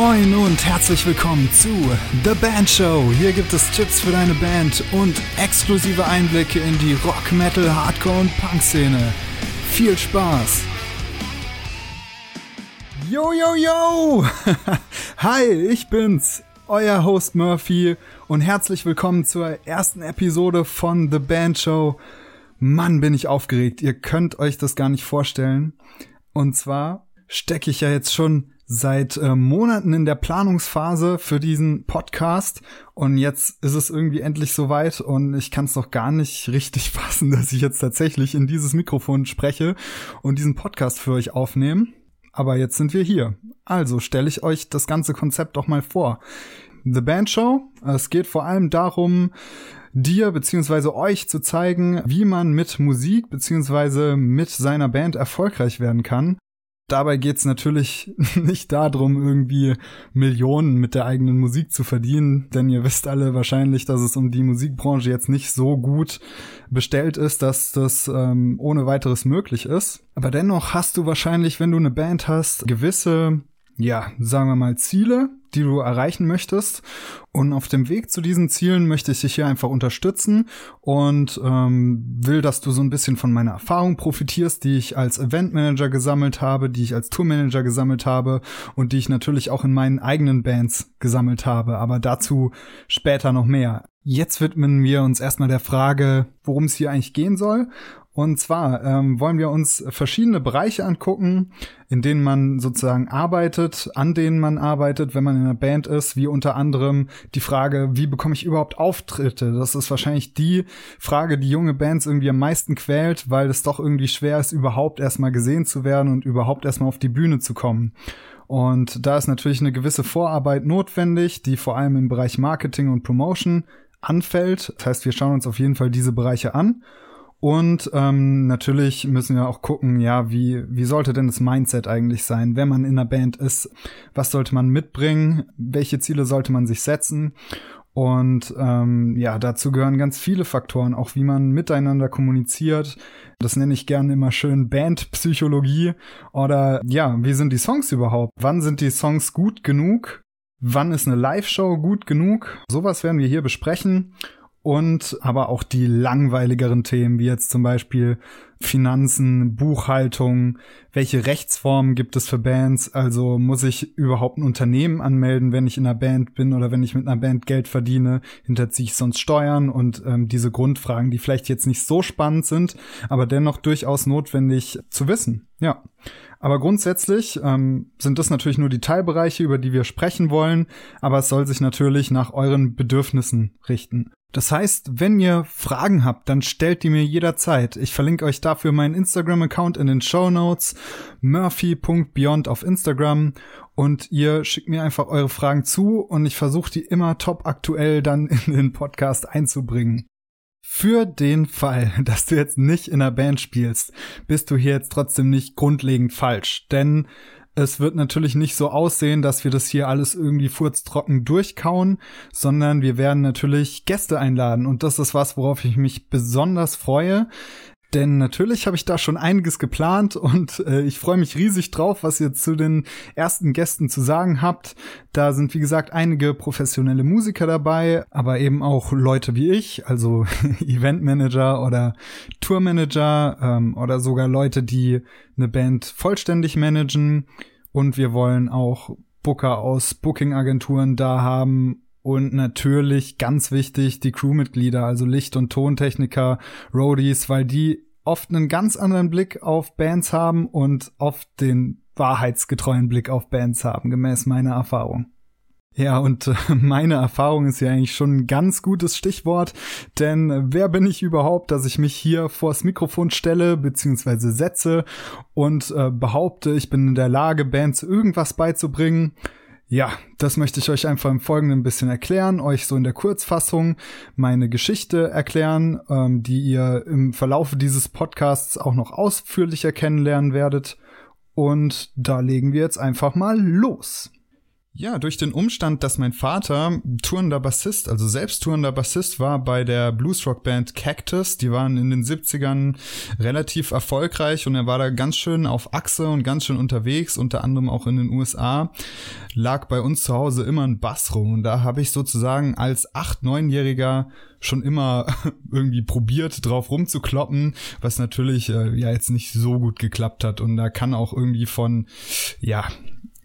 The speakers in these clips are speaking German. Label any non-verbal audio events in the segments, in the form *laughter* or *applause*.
Moin und herzlich willkommen zu The Band Show. Hier gibt es Tipps für deine Band und exklusive Einblicke in die Rock, Metal, Hardcore und Punk-Szene. Viel Spaß! Yo, yo, yo! *laughs* Hi, ich bin's, euer Host Murphy und herzlich willkommen zur ersten Episode von The Band Show. Mann, bin ich aufgeregt. Ihr könnt euch das gar nicht vorstellen. Und zwar stecke ich ja jetzt schon seit äh, Monaten in der Planungsphase für diesen Podcast und jetzt ist es irgendwie endlich soweit und ich kann es noch gar nicht richtig *laughs* fassen, dass ich jetzt tatsächlich in dieses Mikrofon spreche und diesen Podcast für euch aufnehme. Aber jetzt sind wir hier. Also stelle ich euch das ganze Konzept doch mal vor. The Band Show. Es geht vor allem darum, dir beziehungsweise euch zu zeigen, wie man mit Musik beziehungsweise mit seiner Band erfolgreich werden kann. Dabei geht's natürlich *laughs* nicht darum, irgendwie Millionen mit der eigenen Musik zu verdienen, denn ihr wisst alle wahrscheinlich, dass es um die Musikbranche jetzt nicht so gut bestellt ist, dass das ähm, ohne weiteres möglich ist. Aber dennoch hast du wahrscheinlich, wenn du eine Band hast, gewisse ja, sagen wir mal, Ziele, die du erreichen möchtest. Und auf dem Weg zu diesen Zielen möchte ich dich hier einfach unterstützen und ähm, will, dass du so ein bisschen von meiner Erfahrung profitierst, die ich als Eventmanager gesammelt habe, die ich als Tourmanager gesammelt habe und die ich natürlich auch in meinen eigenen Bands gesammelt habe. Aber dazu später noch mehr. Jetzt widmen wir uns erstmal der Frage, worum es hier eigentlich gehen soll. Und zwar ähm, wollen wir uns verschiedene Bereiche angucken, in denen man sozusagen arbeitet, an denen man arbeitet, wenn man in einer Band ist, wie unter anderem die Frage, wie bekomme ich überhaupt Auftritte? Das ist wahrscheinlich die Frage, die junge Bands irgendwie am meisten quält, weil es doch irgendwie schwer ist, überhaupt erstmal gesehen zu werden und überhaupt erstmal auf die Bühne zu kommen. Und da ist natürlich eine gewisse Vorarbeit notwendig, die vor allem im Bereich Marketing und Promotion anfällt. Das heißt, wir schauen uns auf jeden Fall diese Bereiche an. Und ähm, natürlich müssen wir auch gucken, ja, wie, wie sollte denn das Mindset eigentlich sein, wenn man in einer Band ist? Was sollte man mitbringen? Welche Ziele sollte man sich setzen? Und ähm, ja, dazu gehören ganz viele Faktoren, auch wie man miteinander kommuniziert. Das nenne ich gerne immer schön Bandpsychologie. Oder ja, wie sind die Songs überhaupt? Wann sind die Songs gut genug? Wann ist eine Live-Show gut genug? Sowas werden wir hier besprechen und aber auch die langweiligeren Themen, wie jetzt zum Beispiel Finanzen, Buchhaltung, welche Rechtsformen gibt es für Bands, also muss ich überhaupt ein Unternehmen anmelden, wenn ich in einer Band bin oder wenn ich mit einer Band Geld verdiene, hinterziehe ich sonst Steuern und ähm, diese Grundfragen, die vielleicht jetzt nicht so spannend sind, aber dennoch durchaus notwendig zu wissen. Ja. Aber grundsätzlich ähm, sind das natürlich nur die Teilbereiche, über die wir sprechen wollen, aber es soll sich natürlich nach euren Bedürfnissen richten. Das heißt, wenn ihr Fragen habt, dann stellt die mir jederzeit. Ich verlinke euch dafür meinen Instagram-Account in den Show Notes, murphy.beyond auf Instagram und ihr schickt mir einfach eure Fragen zu und ich versuche die immer top aktuell dann in den Podcast einzubringen. Für den Fall, *laughs* dass du jetzt nicht in einer Band spielst, bist du hier jetzt trotzdem nicht grundlegend falsch, denn es wird natürlich nicht so aussehen, dass wir das hier alles irgendwie furztrocken durchkauen, sondern wir werden natürlich Gäste einladen und das ist was, worauf ich mich besonders freue. Denn natürlich habe ich da schon einiges geplant und äh, ich freue mich riesig drauf, was ihr zu den ersten Gästen zu sagen habt. Da sind, wie gesagt, einige professionelle Musiker dabei, aber eben auch Leute wie ich, also *laughs* Eventmanager oder Tourmanager ähm, oder sogar Leute, die eine Band vollständig managen. Und wir wollen auch Booker aus Booking-Agenturen da haben und natürlich ganz wichtig die Crewmitglieder, also Licht- und Tontechniker, Roadies, weil die oft einen ganz anderen Blick auf Bands haben und oft den wahrheitsgetreuen Blick auf Bands haben, gemäß meiner Erfahrung. Ja, und äh, *laughs* meine Erfahrung ist ja eigentlich schon ein ganz gutes Stichwort, denn wer bin ich überhaupt, dass ich mich hier vors Mikrofon stelle bzw. setze und äh, behaupte, ich bin in der Lage, Bands irgendwas beizubringen? Ja, das möchte ich euch einfach im Folgenden ein bisschen erklären, euch so in der Kurzfassung meine Geschichte erklären, ähm, die ihr im Verlauf dieses Podcasts auch noch ausführlicher kennenlernen werdet. Und da legen wir jetzt einfach mal los. Ja, durch den Umstand, dass mein Vater tourender Bassist, also selbst tourender Bassist war bei der Bluesrock-Band Cactus. Die waren in den 70ern relativ erfolgreich und er war da ganz schön auf Achse und ganz schön unterwegs, unter anderem auch in den USA. Lag bei uns zu Hause immer ein Bass rum und da habe ich sozusagen als 8-, 9-Jähriger schon immer *laughs* irgendwie probiert, drauf rumzukloppen, was natürlich äh, ja jetzt nicht so gut geklappt hat. Und da kann auch irgendwie von, ja,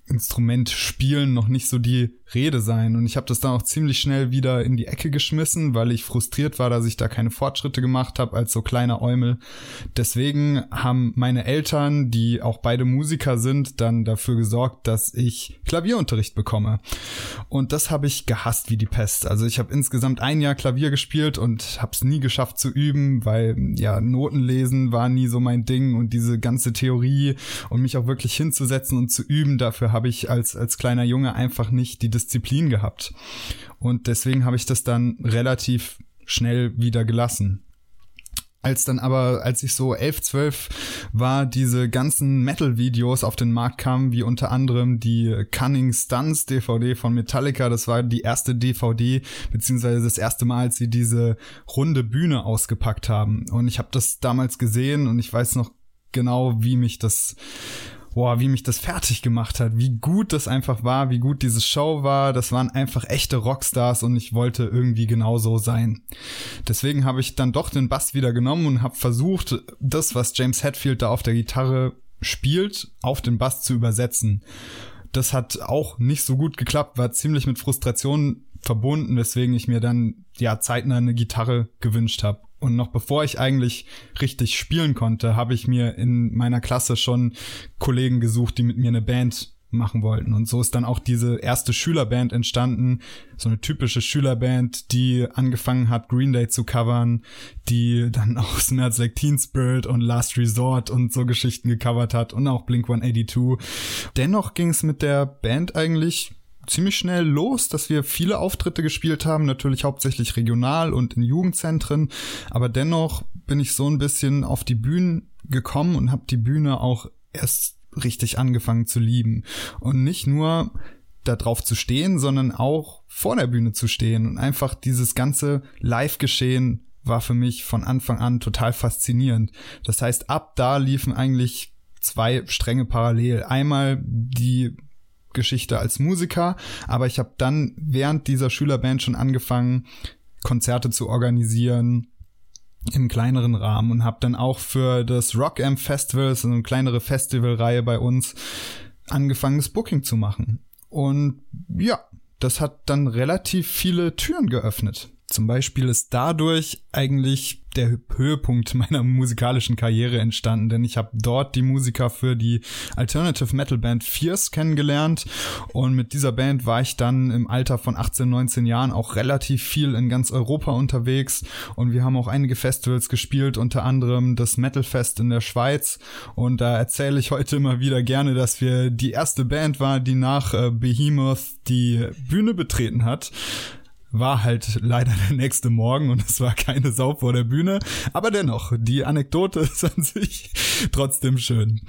Instrument spielen noch nicht so die Rede sein. Und ich habe das dann auch ziemlich schnell wieder in die Ecke geschmissen, weil ich frustriert war, dass ich da keine Fortschritte gemacht habe als so kleiner Eumel. Deswegen haben meine Eltern, die auch beide Musiker sind, dann dafür gesorgt, dass ich Klavierunterricht bekomme. Und das habe ich gehasst wie die Pest. Also ich habe insgesamt ein Jahr Klavier gespielt und habe es nie geschafft zu üben, weil ja Notenlesen war nie so mein Ding und diese ganze Theorie und mich auch wirklich hinzusetzen und zu üben, dafür habe ich als als kleiner Junge einfach nicht die Disziplin gehabt. Und deswegen habe ich das dann relativ schnell wieder gelassen. Als dann aber, als ich so elf, zwölf war, diese ganzen Metal-Videos auf den Markt kamen, wie unter anderem die Cunning Stunts DVD von Metallica, das war die erste DVD, beziehungsweise das erste Mal, als sie diese runde Bühne ausgepackt haben. Und ich habe das damals gesehen und ich weiß noch genau, wie mich das boah, wie mich das fertig gemacht hat, wie gut das einfach war, wie gut diese Show war. Das waren einfach echte Rockstars und ich wollte irgendwie genauso sein. Deswegen habe ich dann doch den Bass wieder genommen und habe versucht, das, was James Hetfield da auf der Gitarre spielt, auf den Bass zu übersetzen. Das hat auch nicht so gut geklappt, war ziemlich mit Frustration verbunden, weswegen ich mir dann ja zeitnah eine Gitarre gewünscht habe. Und noch bevor ich eigentlich richtig spielen konnte, habe ich mir in meiner Klasse schon Kollegen gesucht, die mit mir eine Band machen wollten. Und so ist dann auch diese erste Schülerband entstanden. So eine typische Schülerband, die angefangen hat, Green Day zu covern, die dann auch Smells Like Teen Spirit und Last Resort und so Geschichten gecovert hat und auch Blink 182. Dennoch ging es mit der Band eigentlich ziemlich schnell los, dass wir viele Auftritte gespielt haben, natürlich hauptsächlich regional und in Jugendzentren, aber dennoch bin ich so ein bisschen auf die Bühnen gekommen und habe die Bühne auch erst richtig angefangen zu lieben und nicht nur da drauf zu stehen, sondern auch vor der Bühne zu stehen und einfach dieses ganze Live-Geschehen war für mich von Anfang an total faszinierend. Das heißt, ab da liefen eigentlich zwei Stränge parallel. Einmal die Geschichte als Musiker, aber ich habe dann während dieser Schülerband schon angefangen, Konzerte zu organisieren im kleineren Rahmen und habe dann auch für das Rock Amp Festival, so eine kleinere Festivalreihe bei uns, angefangen, das Booking zu machen. Und ja, das hat dann relativ viele Türen geöffnet. Zum Beispiel ist dadurch eigentlich der Höhepunkt meiner musikalischen Karriere entstanden, denn ich habe dort die Musiker für die Alternative Metal Band Fierce kennengelernt und mit dieser Band war ich dann im Alter von 18, 19 Jahren auch relativ viel in ganz Europa unterwegs und wir haben auch einige Festivals gespielt, unter anderem das Metal Fest in der Schweiz und da erzähle ich heute immer wieder gerne, dass wir die erste Band war, die nach äh, Behemoth die Bühne betreten hat war halt leider der nächste Morgen und es war keine Sau vor der Bühne. Aber dennoch, die Anekdote *laughs* ist an sich trotzdem schön.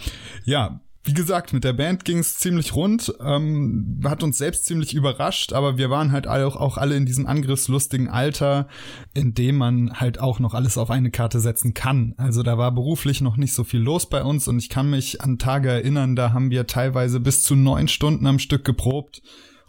Ja, wie gesagt, mit der Band ging es ziemlich rund, ähm, hat uns selbst ziemlich überrascht, aber wir waren halt auch, auch alle in diesem angriffslustigen Alter, in dem man halt auch noch alles auf eine Karte setzen kann. Also da war beruflich noch nicht so viel los bei uns und ich kann mich an Tage erinnern, da haben wir teilweise bis zu neun Stunden am Stück geprobt.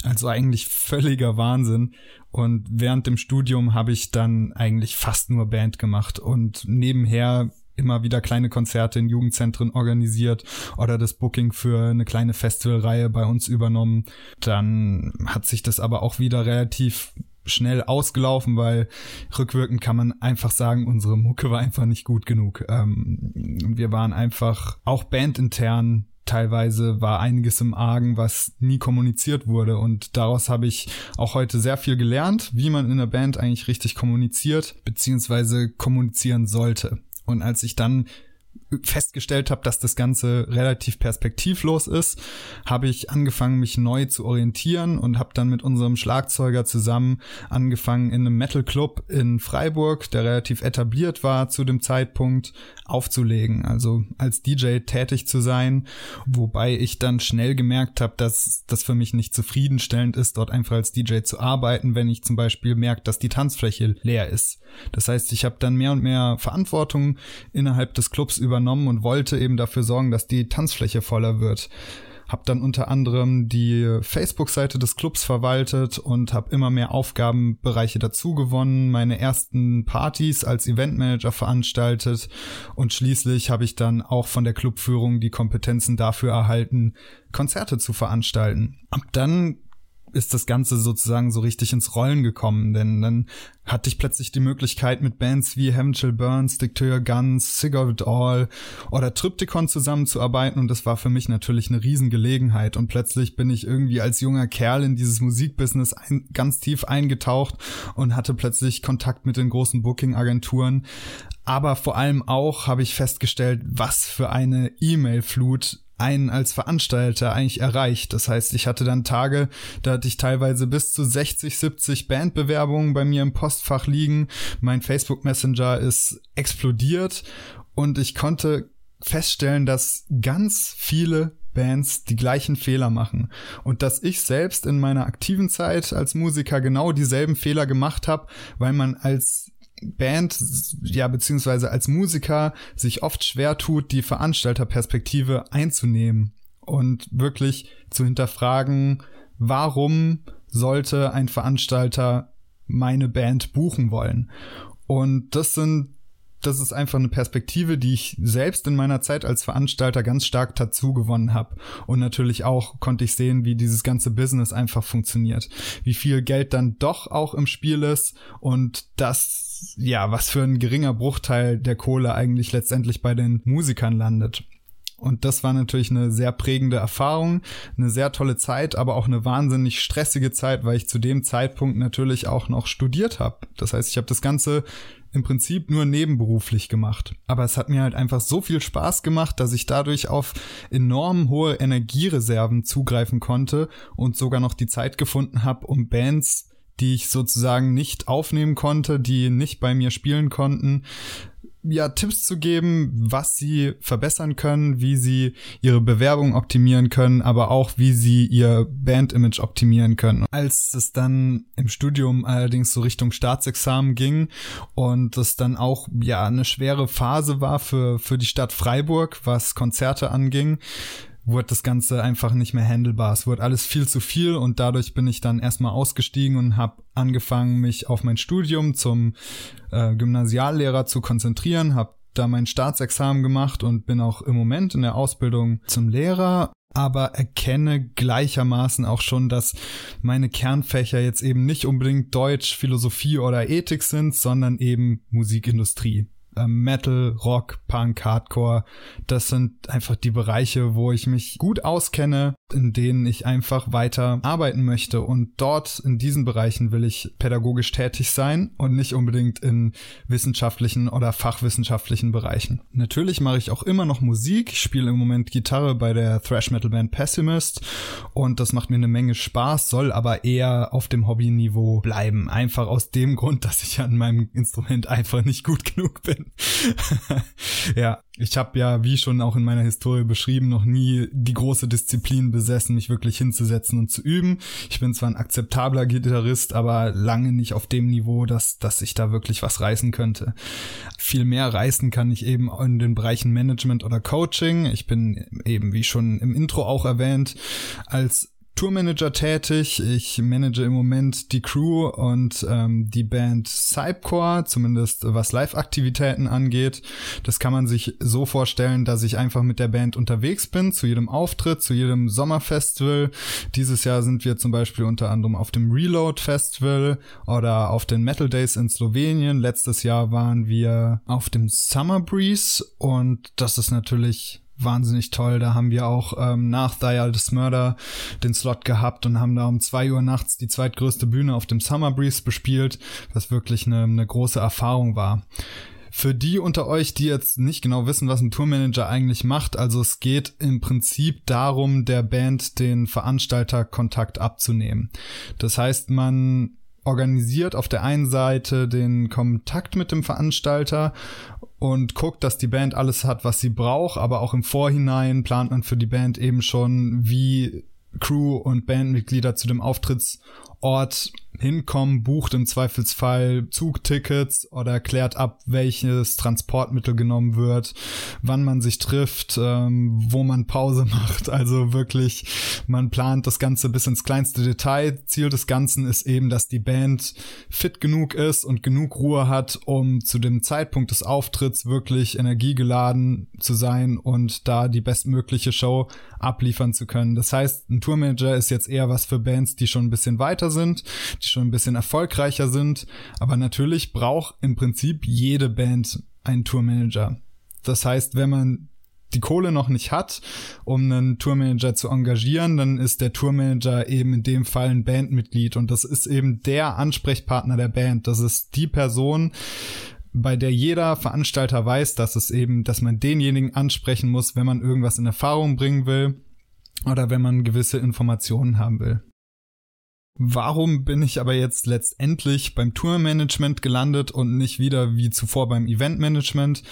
Also eigentlich völliger Wahnsinn. Und während dem Studium habe ich dann eigentlich fast nur Band gemacht und nebenher immer wieder kleine Konzerte in Jugendzentren organisiert oder das Booking für eine kleine Festivalreihe bei uns übernommen. Dann hat sich das aber auch wieder relativ schnell ausgelaufen, weil rückwirkend kann man einfach sagen, unsere Mucke war einfach nicht gut genug. Ähm, wir waren einfach auch bandintern teilweise war einiges im Argen, was nie kommuniziert wurde. Und daraus habe ich auch heute sehr viel gelernt, wie man in der Band eigentlich richtig kommuniziert, beziehungsweise kommunizieren sollte. Und als ich dann festgestellt habe, dass das Ganze relativ perspektivlos ist, habe ich angefangen, mich neu zu orientieren und habe dann mit unserem Schlagzeuger zusammen angefangen, in einem Metal Club in Freiburg, der relativ etabliert war zu dem Zeitpunkt, aufzulegen, also als DJ tätig zu sein, wobei ich dann schnell gemerkt habe, dass das für mich nicht zufriedenstellend ist, dort einfach als DJ zu arbeiten, wenn ich zum Beispiel merke, dass die Tanzfläche leer ist. Das heißt, ich habe dann mehr und mehr Verantwortung innerhalb des Clubs übernommen und wollte eben dafür sorgen, dass die Tanzfläche voller wird habe dann unter anderem die Facebook-Seite des Clubs verwaltet und habe immer mehr Aufgabenbereiche dazu gewonnen, meine ersten Partys als Eventmanager veranstaltet und schließlich habe ich dann auch von der Clubführung die Kompetenzen dafür erhalten, Konzerte zu veranstalten. Ab dann ist das Ganze sozusagen so richtig ins Rollen gekommen, denn dann hatte ich plötzlich die Möglichkeit, mit Bands wie Chill Burns, Stick Guns, It All oder Triptychon zusammenzuarbeiten. Und das war für mich natürlich eine Riesengelegenheit. Und plötzlich bin ich irgendwie als junger Kerl in dieses Musikbusiness ein, ganz tief eingetaucht und hatte plötzlich Kontakt mit den großen Booking-Agenturen, aber vor allem auch habe ich festgestellt, was für eine E-Mail-Flut einen als Veranstalter eigentlich erreicht. Das heißt, ich hatte dann Tage, da hatte ich teilweise bis zu 60, 70 Bandbewerbungen bei mir im Postfach liegen. Mein Facebook Messenger ist explodiert und ich konnte feststellen, dass ganz viele Bands die gleichen Fehler machen und dass ich selbst in meiner aktiven Zeit als Musiker genau dieselben Fehler gemacht habe, weil man als Band, ja, beziehungsweise als Musiker sich oft schwer tut, die Veranstalterperspektive einzunehmen und wirklich zu hinterfragen, warum sollte ein Veranstalter meine Band buchen wollen? Und das sind das ist einfach eine Perspektive, die ich selbst in meiner Zeit als Veranstalter ganz stark dazu gewonnen habe. Und natürlich auch konnte ich sehen, wie dieses ganze Business einfach funktioniert. Wie viel Geld dann doch auch im Spiel ist und das, ja, was für ein geringer Bruchteil der Kohle eigentlich letztendlich bei den Musikern landet. Und das war natürlich eine sehr prägende Erfahrung, eine sehr tolle Zeit, aber auch eine wahnsinnig stressige Zeit, weil ich zu dem Zeitpunkt natürlich auch noch studiert habe. Das heißt, ich habe das Ganze im Prinzip nur nebenberuflich gemacht. Aber es hat mir halt einfach so viel Spaß gemacht, dass ich dadurch auf enorm hohe Energiereserven zugreifen konnte und sogar noch die Zeit gefunden habe, um Bands, die ich sozusagen nicht aufnehmen konnte, die nicht bei mir spielen konnten, ja, Tipps zu geben, was sie verbessern können, wie sie ihre Bewerbung optimieren können, aber auch wie sie ihr Bandimage optimieren können. Als es dann im Studium allerdings so Richtung Staatsexamen ging und es dann auch ja eine schwere Phase war für für die Stadt Freiburg, was Konzerte anging, wurde das Ganze einfach nicht mehr handelbar. Es wurde alles viel zu viel und dadurch bin ich dann erstmal ausgestiegen und habe angefangen, mich auf mein Studium zum äh, Gymnasiallehrer zu konzentrieren, habe da mein Staatsexamen gemacht und bin auch im Moment in der Ausbildung zum Lehrer aber erkenne gleichermaßen auch schon, dass meine Kernfächer jetzt eben nicht unbedingt Deutsch, Philosophie oder Ethik sind, sondern eben Musikindustrie Metal, Rock, Punk, Hardcore. Das sind einfach die Bereiche, wo ich mich gut auskenne, in denen ich einfach weiter arbeiten möchte. Und dort in diesen Bereichen will ich pädagogisch tätig sein und nicht unbedingt in wissenschaftlichen oder fachwissenschaftlichen Bereichen. Natürlich mache ich auch immer noch Musik. Ich spiele im Moment Gitarre bei der Thrash Metal Band Pessimist und das macht mir eine Menge Spaß, soll aber eher auf dem Hobbyniveau bleiben. Einfach aus dem Grund, dass ich an meinem Instrument einfach nicht gut genug bin. *laughs* ja, ich habe ja, wie schon auch in meiner Historie beschrieben, noch nie die große Disziplin besessen, mich wirklich hinzusetzen und zu üben. Ich bin zwar ein akzeptabler Gitarrist, aber lange nicht auf dem Niveau, dass, dass ich da wirklich was reißen könnte. Viel mehr reißen kann ich eben in den Bereichen Management oder Coaching. Ich bin eben, wie schon im Intro auch erwähnt, als Tourmanager tätig. Ich manage im Moment die Crew und ähm, die Band Cypcore, zumindest was Live-Aktivitäten angeht. Das kann man sich so vorstellen, dass ich einfach mit der Band unterwegs bin, zu jedem Auftritt, zu jedem Sommerfestival. Dieses Jahr sind wir zum Beispiel unter anderem auf dem Reload Festival oder auf den Metal Days in Slowenien. Letztes Jahr waren wir auf dem Summer Breeze und das ist natürlich wahnsinnig toll. Da haben wir auch ähm, nach Thy Murder den Slot gehabt und haben da um zwei Uhr nachts die zweitgrößte Bühne auf dem Summer Breeze bespielt, was wirklich eine, eine große Erfahrung war. Für die unter euch, die jetzt nicht genau wissen, was ein Tourmanager eigentlich macht, also es geht im Prinzip darum, der Band den Veranstalterkontakt abzunehmen. Das heißt, man organisiert auf der einen Seite den Kontakt mit dem Veranstalter und guckt, dass die Band alles hat, was sie braucht, aber auch im Vorhinein plant man für die Band eben schon, wie Crew und Bandmitglieder zu dem Auftrittsort hinkommen, bucht im Zweifelsfall Zugtickets oder klärt ab, welches Transportmittel genommen wird, wann man sich trifft, ähm, wo man Pause *laughs* macht. Also wirklich, man plant das Ganze bis ins kleinste Detail. Ziel des Ganzen ist eben, dass die Band fit genug ist und genug Ruhe hat, um zu dem Zeitpunkt des Auftritts wirklich energiegeladen zu sein und da die bestmögliche Show abliefern zu können. Das heißt, ein Tourmanager ist jetzt eher was für Bands, die schon ein bisschen weiter sind, schon ein bisschen erfolgreicher sind. Aber natürlich braucht im Prinzip jede Band einen Tourmanager. Das heißt, wenn man die Kohle noch nicht hat, um einen Tourmanager zu engagieren, dann ist der Tourmanager eben in dem Fall ein Bandmitglied und das ist eben der Ansprechpartner der Band. Das ist die Person, bei der jeder Veranstalter weiß, dass es eben, dass man denjenigen ansprechen muss, wenn man irgendwas in Erfahrung bringen will oder wenn man gewisse Informationen haben will. Warum bin ich aber jetzt letztendlich beim Tourmanagement gelandet und nicht wieder wie zuvor beim Eventmanagement?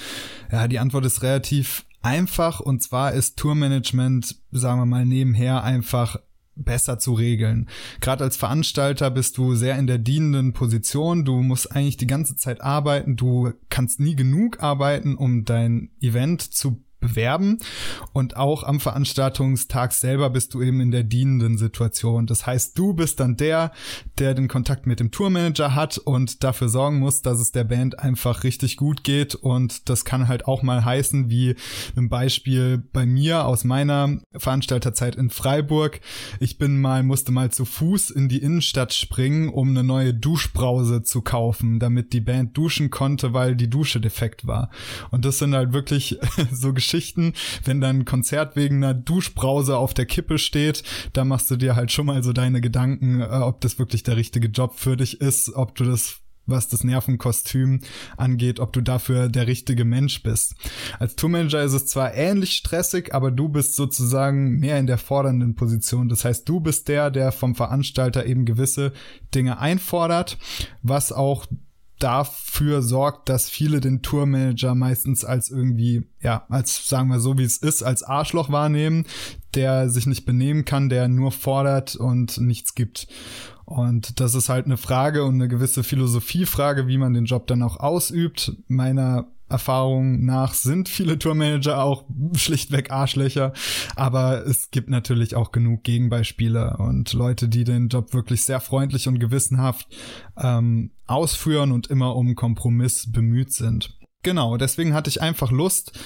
Ja, die Antwort ist relativ einfach und zwar ist Tourmanagement, sagen wir mal, nebenher einfach besser zu regeln. Gerade als Veranstalter bist du sehr in der dienenden Position. Du musst eigentlich die ganze Zeit arbeiten. Du kannst nie genug arbeiten, um dein Event zu bewerben. Und auch am Veranstaltungstag selber bist du eben in der dienenden Situation. Das heißt, du bist dann der, der den Kontakt mit dem Tourmanager hat und dafür sorgen muss, dass es der Band einfach richtig gut geht. Und das kann halt auch mal heißen, wie ein Beispiel bei mir aus meiner Veranstalterzeit in Freiburg. Ich bin mal, musste mal zu Fuß in die Innenstadt springen, um eine neue Duschbrause zu kaufen, damit die Band duschen konnte, weil die Dusche defekt war. Und das sind halt wirklich *laughs* so Geschichten, Geschichten. Wenn dann ein Konzert wegen einer Duschbrause auf der Kippe steht, da machst du dir halt schon mal so deine Gedanken, äh, ob das wirklich der richtige Job für dich ist, ob du das was das Nervenkostüm angeht, ob du dafür der richtige Mensch bist. Als Tourmanager ist es zwar ähnlich stressig, aber du bist sozusagen mehr in der fordernden Position. Das heißt, du bist der, der vom Veranstalter eben gewisse Dinge einfordert, was auch dafür sorgt, dass viele den Tourmanager meistens als irgendwie, ja, als sagen wir so, wie es ist, als Arschloch wahrnehmen, der sich nicht benehmen kann, der nur fordert und nichts gibt. Und das ist halt eine Frage und eine gewisse Philosophiefrage, wie man den Job dann auch ausübt. Meiner Erfahrung nach sind viele Tourmanager auch schlichtweg Arschlöcher, aber es gibt natürlich auch genug Gegenbeispiele und Leute, die den Job wirklich sehr freundlich und gewissenhaft ähm, ausführen und immer um Kompromiss bemüht sind. Genau, deswegen hatte ich einfach Lust,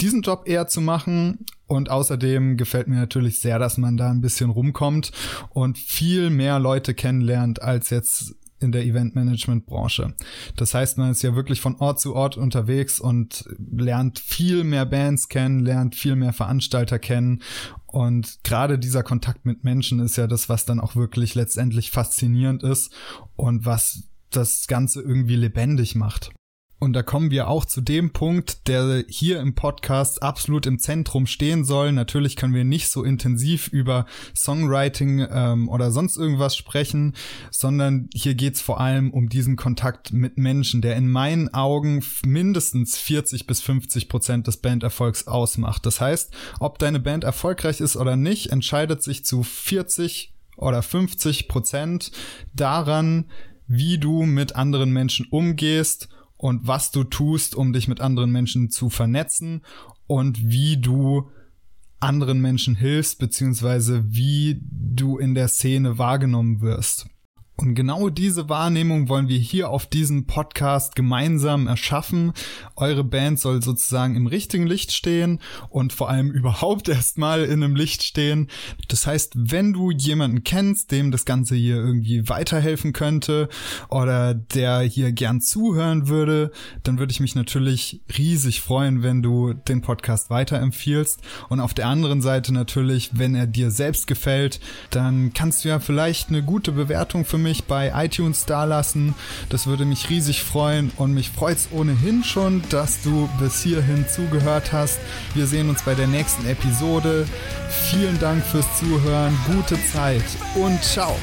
diesen Job eher zu machen. Und außerdem gefällt mir natürlich sehr, dass man da ein bisschen rumkommt und viel mehr Leute kennenlernt als jetzt in der Eventmanagement-Branche. Das heißt, man ist ja wirklich von Ort zu Ort unterwegs und lernt viel mehr Bands kennen, lernt viel mehr Veranstalter kennen. Und gerade dieser Kontakt mit Menschen ist ja das, was dann auch wirklich letztendlich faszinierend ist und was das Ganze irgendwie lebendig macht. Und da kommen wir auch zu dem Punkt, der hier im Podcast absolut im Zentrum stehen soll. Natürlich können wir nicht so intensiv über Songwriting ähm, oder sonst irgendwas sprechen, sondern hier geht's vor allem um diesen Kontakt mit Menschen, der in meinen Augen mindestens 40 bis 50 Prozent des Banderfolgs ausmacht. Das heißt, ob deine Band erfolgreich ist oder nicht, entscheidet sich zu 40 oder 50 Prozent daran, wie du mit anderen Menschen umgehst und was du tust, um dich mit anderen Menschen zu vernetzen und wie du anderen Menschen hilfst, beziehungsweise wie du in der Szene wahrgenommen wirst. Und genau diese Wahrnehmung wollen wir hier auf diesem Podcast gemeinsam erschaffen. Eure Band soll sozusagen im richtigen Licht stehen und vor allem *laughs* überhaupt erstmal in einem Licht stehen. Das heißt, wenn du jemanden kennst, dem das Ganze hier irgendwie weiterhelfen könnte oder der hier gern zuhören würde, dann würde ich mich natürlich riesig freuen, wenn du den Podcast weiterempfiehlst. Und auf der anderen Seite natürlich, wenn er dir selbst gefällt, dann kannst du ja vielleicht eine gute Bewertung für mich bei iTunes dalassen. Das würde mich riesig freuen und mich freut es ohnehin schon, dass du bis hierhin zugehört hast. Wir sehen uns bei der nächsten Episode. Vielen Dank fürs Zuhören, gute Zeit und ciao.